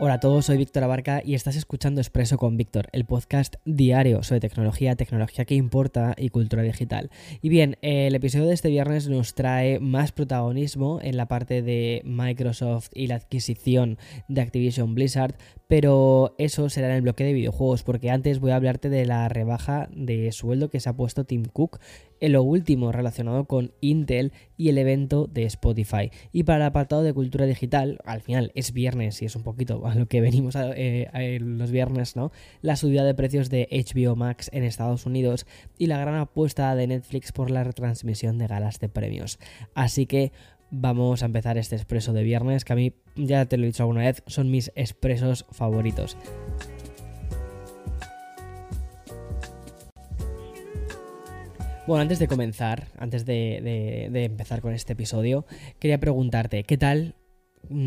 Hola a todos, soy Víctor Abarca y estás escuchando Expreso con Víctor, el podcast diario sobre tecnología, tecnología que importa y cultura digital. Y bien, el episodio de este viernes nos trae más protagonismo en la parte de Microsoft y la adquisición de Activision Blizzard, pero eso será en el bloque de videojuegos, porque antes voy a hablarte de la rebaja de sueldo que se ha puesto Tim Cook en lo último relacionado con Intel y el evento de Spotify. Y para el apartado de cultura digital, al final es viernes y es un poquito a lo que venimos a, eh, los viernes, ¿no? La subida de precios de HBO Max en Estados Unidos y la gran apuesta de Netflix por la retransmisión de galas de premios. Así que vamos a empezar este expreso de viernes, que a mí, ya te lo he dicho alguna vez, son mis expresos favoritos. Bueno, antes de comenzar, antes de, empezar con este episodio, quería preguntarte, ¿qué tal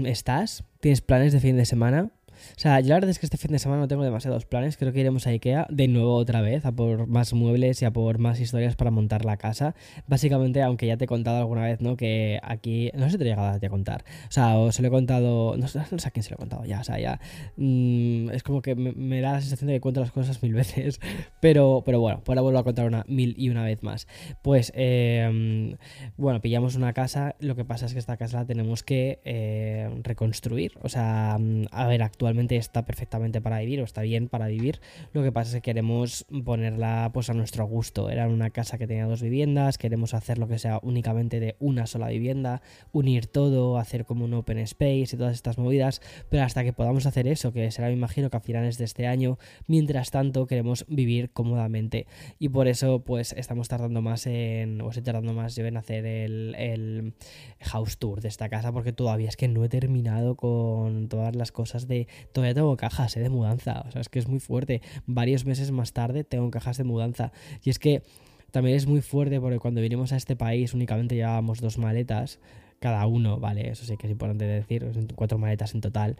estás? ¿Tienes planes de fin de semana? O sea, yo la verdad es que este fin de semana no tengo demasiados planes. Creo que iremos a Ikea de nuevo otra vez, a por más muebles y a por más historias para montar la casa. Básicamente, aunque ya te he contado alguna vez, ¿no? Que aquí. No sé si te he llegado a contar. O sea, os se lo he contado. No, sé a quién se lo he contado ya. O sea, ya. Mm, es como que me, da la sensación de que cuento las cosas mil veces. Pero, pero bueno, pues ahora vuelvo a contar una mil y una vez más. Pues, eh, bueno, pillamos una casa. Lo que pasa es que esta casa la tenemos que eh, reconstruir. O sea, a ver, actualmente está perfectamente para vivir o está bien para vivir. Lo que pasa es que queremos ponerla pues a nuestro gusto. Era una casa que tenía dos viviendas, queremos hacer lo que sea únicamente de una sola vivienda, unir todo, hacer como un open space y todas estas movidas, pero hasta que podamos hacer eso, que será me imagino que a finales de este año, mientras tanto queremos vivir cómodamente y por eso pues estamos tardando más en, o estoy tardando más yo en hacer el, el house tour de esta casa porque todavía es que no he terminado con todas las cosas de todavía tengo cajas eh, de mudanza. O sea, es que es muy fuerte. Varios meses más tarde tengo cajas de mudanza. Y es que también es muy fuerte porque cuando vinimos a este país únicamente llevábamos dos maletas cada uno, ¿vale? Eso sí que es importante decir, cuatro maletas en total.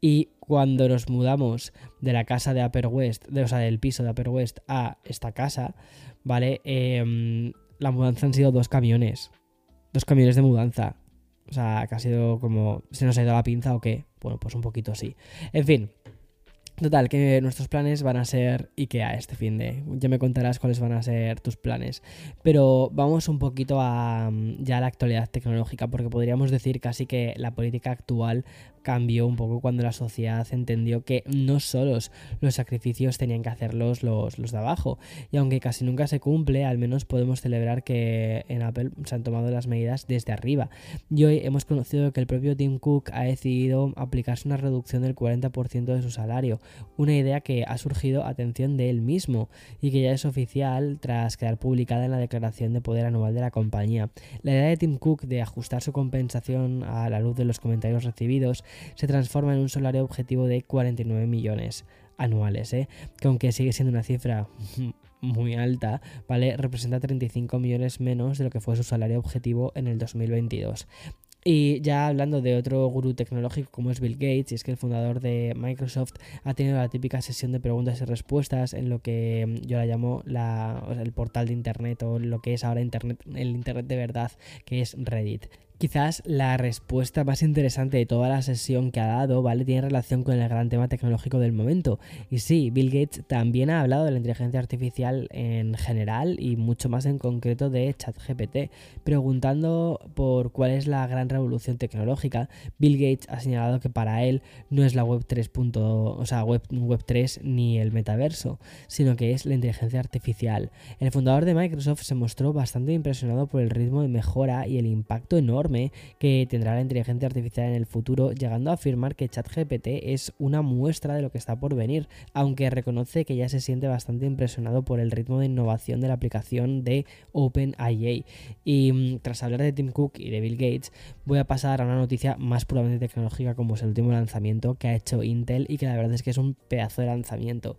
Y cuando nos mudamos de la casa de Upper West, de, o sea, del piso de Upper West a esta casa, ¿vale? Em, la mudanza han sido dos camiones. Dos camiones de mudanza. O sea, que ha sido como. ¿Se nos ha ido la pinza o qué? Bueno, pues un poquito sí. En fin. Total, que nuestros planes van a ser IKEA este fin de. Ya me contarás cuáles van a ser tus planes. Pero vamos un poquito a ya a la actualidad tecnológica, porque podríamos decir casi que la política actual cambió un poco cuando la sociedad entendió que no solos los sacrificios tenían que hacerlos los, los de abajo. Y aunque casi nunca se cumple, al menos podemos celebrar que en Apple se han tomado las medidas desde arriba. Y hoy hemos conocido que el propio Tim Cook ha decidido aplicarse una reducción del 40% de su salario, una idea que ha surgido atención de él mismo y que ya es oficial tras quedar publicada en la declaración de poder anual de la compañía. La idea de Tim Cook de ajustar su compensación a la luz de los comentarios recibidos se transforma en un salario objetivo de 49 millones anuales, ¿eh? que aunque sigue siendo una cifra muy alta, ¿vale? Representa 35 millones menos de lo que fue su salario objetivo en el 2022. Y ya hablando de otro gurú tecnológico como es Bill Gates, y es que el fundador de Microsoft ha tenido la típica sesión de preguntas y respuestas en lo que mm, yo la llamo la, el portal de Internet o lo que es ahora Internet, el Internet de verdad, que es Reddit. Quizás la respuesta más interesante de toda la sesión que ha dado, ¿vale? Tiene relación con el gran tema tecnológico del momento. Y sí, Bill Gates también ha hablado de la inteligencia artificial en general y mucho más en concreto de ChatGPT. Preguntando por cuál es la gran revolución tecnológica, Bill Gates ha señalado que para él no es la web 3. o sea, web, web 3 ni el metaverso, sino que es la inteligencia artificial. El fundador de Microsoft se mostró bastante impresionado por el ritmo de mejora y el impacto enorme que tendrá la inteligencia artificial en el futuro, llegando a afirmar que ChatGPT es una muestra de lo que está por venir, aunque reconoce que ya se siente bastante impresionado por el ritmo de innovación de la aplicación de OpenIA. Y mm, tras hablar de Tim Cook y de Bill Gates, voy a pasar a una noticia más puramente tecnológica como es el último lanzamiento que ha hecho Intel y que la verdad es que es un pedazo de lanzamiento.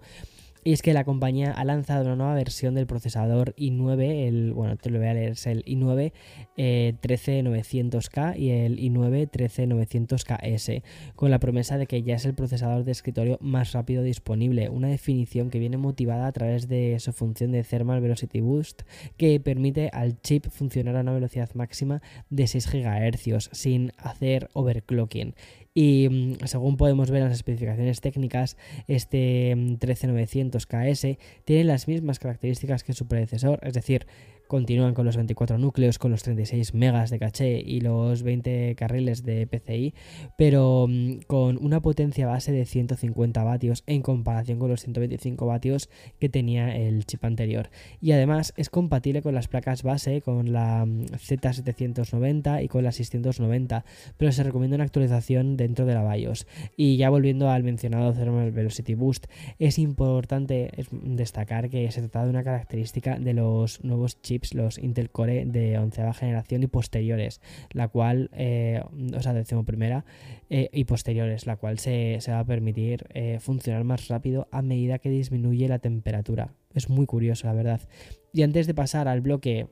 Y es que la compañía ha lanzado una nueva versión del procesador i9, el, bueno, te lo voy a leer, es el i9 13900K y el i9 13900KS, con la promesa de que ya es el procesador de escritorio más rápido disponible, una definición que viene motivada a través de su función de Thermal Velocity Boost, que permite al chip funcionar a una velocidad máxima de 6 GHz sin hacer overclocking Y mm, según podemos ver en las especificaciones técnicas, este 13900KS mm, tiene las mismas características que su predecesor, es decir, continúan con los 24 núcleos, con los 36 megas de caché y los 20 carriles de PCI, pero mm, con una potencia base de 150 vatios en comparación con los 125 vatios que tenía el chip anterior. Y además es compatible con las placas base, con la mm, Z790 y con la 690, pero se recomienda una actualización dentro de la BIOS. Y ya volviendo al mencionado Thermal Velocity Boost, es importante destacar que se trata de una característica de los nuevos chips los Intel Core de onceava generación y posteriores, la cual, eh, o sea, décimo primera eh, y posteriores, la cual se, va a permitir eh, funcionar más rápido a medida que disminuye la temperatura. Es muy curioso, la verdad. Y antes de pasar al bloque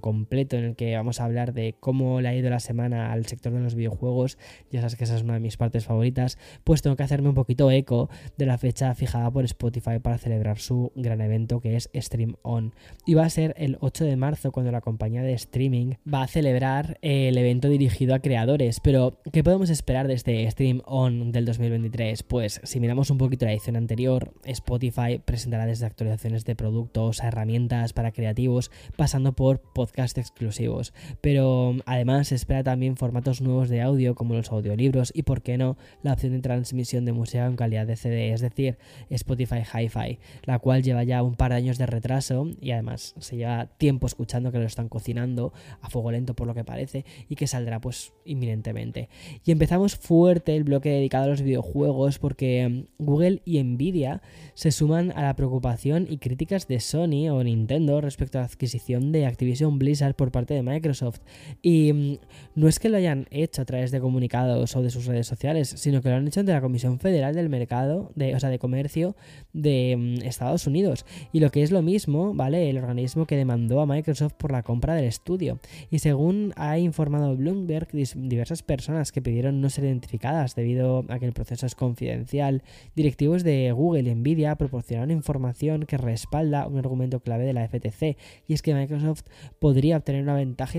completo en el que vamos a hablar de cómo le ha ido la semana al sector de los videojuegos, ya sabes que esa es una de mis partes favoritas, pues tengo que hacerme un poquito eco de la fecha fijada por Spotify para celebrar su gran evento que es Stream On. Y va a ser el 8 de marzo cuando la compañía de streaming va a celebrar el evento dirigido a creadores. Pero, ¿qué podemos esperar de este Stream On del 2023? Pues si miramos un poquito la edición anterior, Spotify presentará desde actualizaciones de productos a herramientas para creativos, pasando por podcast exclusivos. Pero además se espera también formatos nuevos de audio como los audiolibros y, por qué no, la opción de transmisión de música en calidad de CD, es decir, Spotify Hi-Fi, la cual lleva ya un par de años de retraso y además se lleva tiempo escuchando que lo están cocinando a fuego lento por lo que parece y que saldrá pues inminentemente. Y empezamos fuerte el bloque dedicado a los videojuegos porque Google y Nvidia se suman a la preocupación y críticas de Sony o Nintendo respecto a la adquisición de Activision Blizzard por parte de Microsoft. Y mm, no es que lo hayan hecho a través de comunicados o de sus redes sociales, sino que lo han hecho ante la Comisión Federal del Mercado, de, o sea, de Comercio de mm, Estados Unidos. Y lo que es lo mismo, ¿vale? El organismo que demandó a Microsoft por la compra del estudio. Y según ha informado Bloomberg, diversas personas que pidieron no ser identificadas debido a que el proceso es confidencial, directivos de Google y Nvidia proporcionaron información que respalda un argumento clave de la FTC, y es que Microsoft podría obtener una ventaja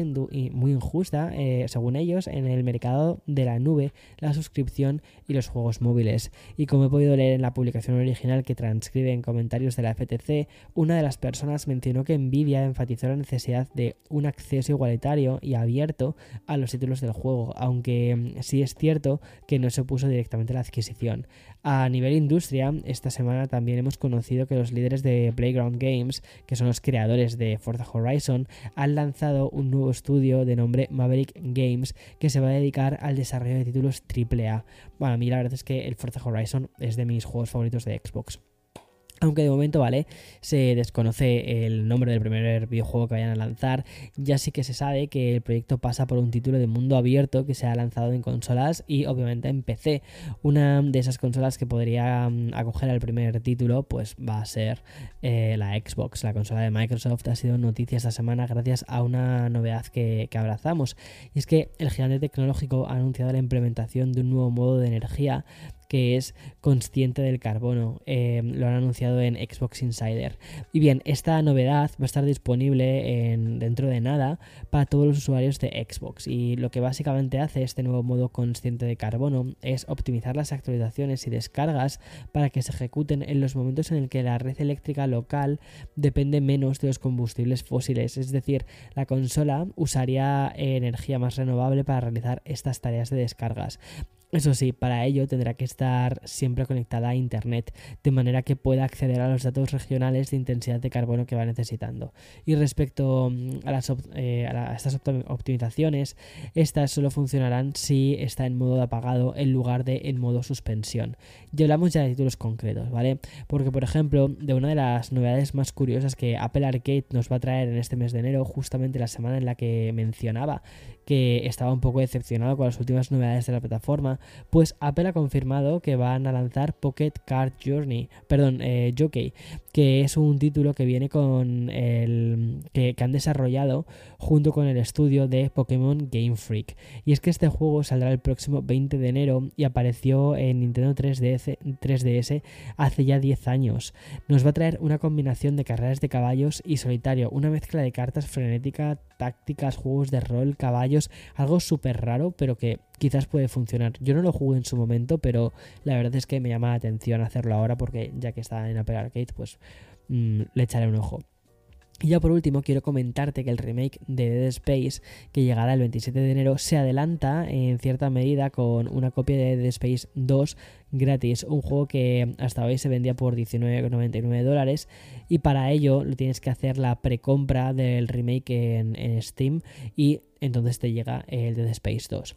muy injusta, eh, según ellos, en el mercado de la nube, la suscripción y los juegos móviles. Y como he podido leer en la publicación original que transcribe en comentarios de la FTC, una de las personas mencionó que Nvidia enfatizó la necesidad de un acceso igualitario y abierto a los títulos del juego, aunque mm, sí es cierto que no se opuso directamente a la adquisición. A nivel industria, esta semana también hemos conocido que los líderes de Playground Games, que son los creadores de Forza Horizon, han lanzado un nuevo estudio de nombre Maverick Games que se va a dedicar al desarrollo de títulos AAA. Bueno, a mí la verdad es que el Forza Horizon es de mis juegos favoritos de Xbox. Aunque de momento, ¿vale? Se desconoce el nombre del primer videojuego que vayan a lanzar. Ya sí que se sabe que el proyecto pasa por un título de mundo abierto que se ha lanzado en consolas y obviamente en PC. Una de esas consolas que podría mm, acoger al primer título, pues va a ser eh, la Xbox. La consola de Microsoft ha sido noticia esta semana gracias a una novedad que, que abrazamos. Y es que el gigante tecnológico ha anunciado la implementación de un nuevo modo de energía que es consciente del carbono. Em, lo han anunciado en Xbox Insider. Y bien, esta novedad va a estar disponible en, dentro de nada para todos los usuarios de Xbox. Y lo que básicamente hace este nuevo modo consciente de carbono es optimizar las actualizaciones y descargas para que se ejecuten en los momentos en el que la red eléctrica local depende menos de los combustibles fósiles. Es decir, la consola usaría energía más renovable para realizar estas tareas de descargas. Eso sí, para ello tendrá que estar siempre conectada a Internet, de manera que pueda acceder a los datos regionales de intensidad de carbono que va necesitando. Y respecto mm, a, las eh, a, estas optimizaciones, estas solo funcionarán si está en modo de apagado en lugar de en modo suspensión. Y hablamos ya de títulos concretos, ¿vale? Porque, por ejemplo, de una de las novedades más curiosas que Apple Arcade nos va a traer en este mes de enero, justamente la semana en la que mencionaba que estaba un poco decepcionado con las últimas novedades de la plataforma, pues Apple ha confirmado que van a lanzar Pocket Card Journey, perdón, eh, Jockey, que es un título que viene con el que, han desarrollado junto con el estudio de Pokémon Game Freak. Y es que este juego saldrá el próximo 20 de enero y apareció en Nintendo 3DS, 3DS hace ya 10 años. Nos va a traer una combinación de carreras de caballos y solitario, una mezcla de cartas frenética, tácticas, juegos de rol, caballos, algo súper raro, pero que quizás puede funcionar. Yo no lo jugué en su momento, pero la verdad es que me llama la atención hacerlo ahora porque ya que está en Apple Arcade, pues mm, le echaré un ojo. Y ya por último quiero comentarte que el remake de Dead Space, que llegará el 27 de enero, se adelanta en cierta medida con una copia de Dead Space 2 gratis, un juego que hasta hoy se vendía por 19,99 dólares y para ello lo tienes que hacer la precompra del remake en, en Steam y entonces te llega el Dead Space 2.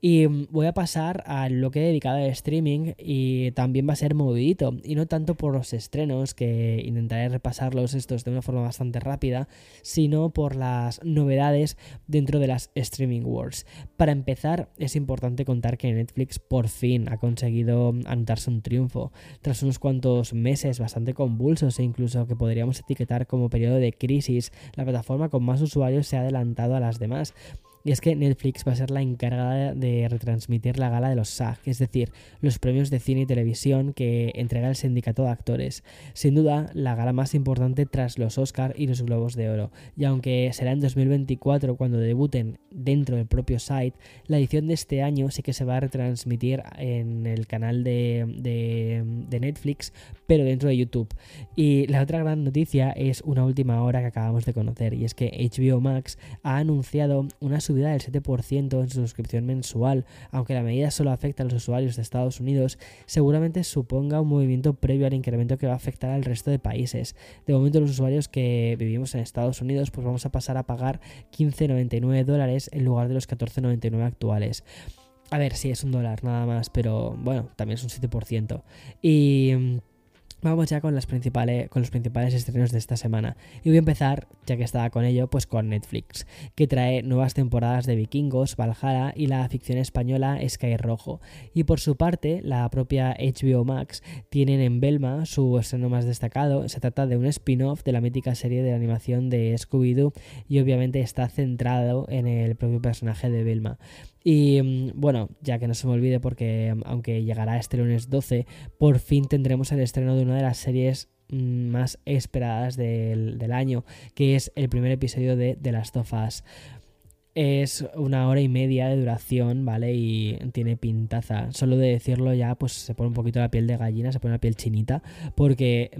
Y mm, voy a pasar a lo que he dedicado al streaming y también va a ser movidito y no tanto por los estrenos que intentaré repasarlos estos de una forma bastante rápida, sino por las novedades dentro de las streaming wars. Para empezar, es importante contar que Netflix por fin ha conseguido anotarse un triunfo tras unos cuantos meses bastante convulsos e incluso que podríamos etiquetar como periodo de crisis. La plataforma con más usuarios se ha adelantado a las demás y es que Netflix va a ser la encargada de retransmitir la gala de los SAG, es decir, los premios de cine y televisión que entrega el sindicato de actores. Sin duda, la gala más importante tras los Oscar y los Globos de Oro. Y aunque será en 2024 cuando debuten dentro del propio site, la edición de este año sí que se va a retransmitir en el canal de, de Netflix, pero dentro de YouTube. Y la otra gran noticia es una última hora que acabamos de conocer, y es que HBO Max ha anunciado una subida del 7% en su suscripción mensual, aunque la medida solo afecta a los usuarios de Estados Unidos, seguramente suponga un movimiento previo al incremento que va a afectar al resto de países. De momento los usuarios que vivimos en Estados Unidos pues vamos a pasar a pagar 15,99 dólares en lugar de los 14,99 actuales. A ver, sí, es un dólar nada más, pero bueno, también es un 7%. Y mm, Vamos ya con, principales, con los principales estrenos de esta semana. Y voy a empezar, ya que estaba con ello, pues con Netflix, que trae nuevas temporadas de Vikingos, Valhalla y la ficción española Sky Rojo. Y por su parte, la propia HBO Max tienen en Belma su estreno más destacado. Se trata de un spin-off de la mítica serie de animación de Scooby-Doo y obviamente está centrado en el propio personaje de Belma. Y mm, bueno, ya que no se me olvide porque mm, aunque llegará este lunes 12, por fin tendremos el estreno de una de las series mm, más esperadas del, año, que es el primer episodio de The Last of Us. Es una hora y media de duración, ¿vale? Y tiene pintaza. Solo de decirlo ya, pues se pone un poquito la piel de gallina, se pone la piel chinita, porque,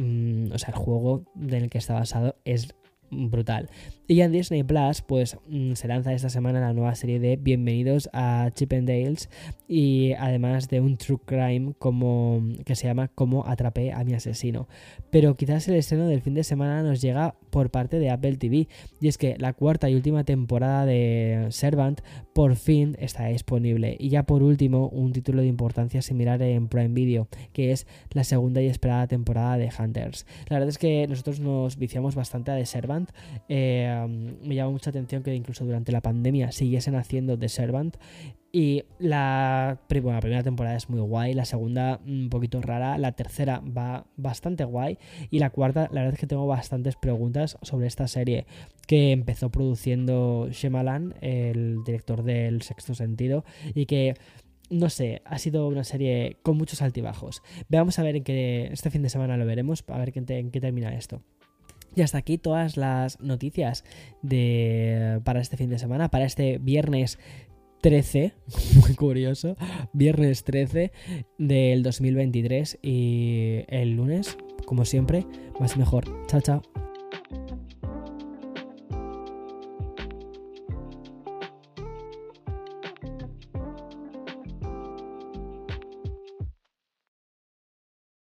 o sea, el juego en el que está basado es brutal. Y en Disney Plus, pues mm, se lanza esta semana la nueva serie de Bienvenidos a Chip and Dales y además de un true crime como que se llama Cómo atrapé a mi asesino. Pero quizás el estreno del fin de semana nos llega por parte de Apple TV y es que la cuarta y última temporada de Servant por fin está disponible. Y ya por último, un título de importancia similar en Prime Video, que es la segunda y esperada temporada de Hunters. La verdad es que nosotros nos viciamos bastante a The Servant. Eh, me llama mucha atención que incluso durante la pandemia siguiesen haciendo The Servant. Y la, la primera temporada es muy guay, la segunda un poquito rara, la tercera va bastante guay y la cuarta la verdad es que tengo bastantes preguntas sobre esta serie que empezó produciendo Shemalan, el director del Sexto Sentido, y que no sé, ha sido una serie con muchos altibajos. Veamos a ver en qué este fin de semana lo veremos, a ver en qué termina esto. Y hasta aquí todas las noticias de, para este fin de semana, para este viernes 13, muy curioso, viernes 13 del 2023 y el lunes, como siempre, más y mejor. Chao, chao.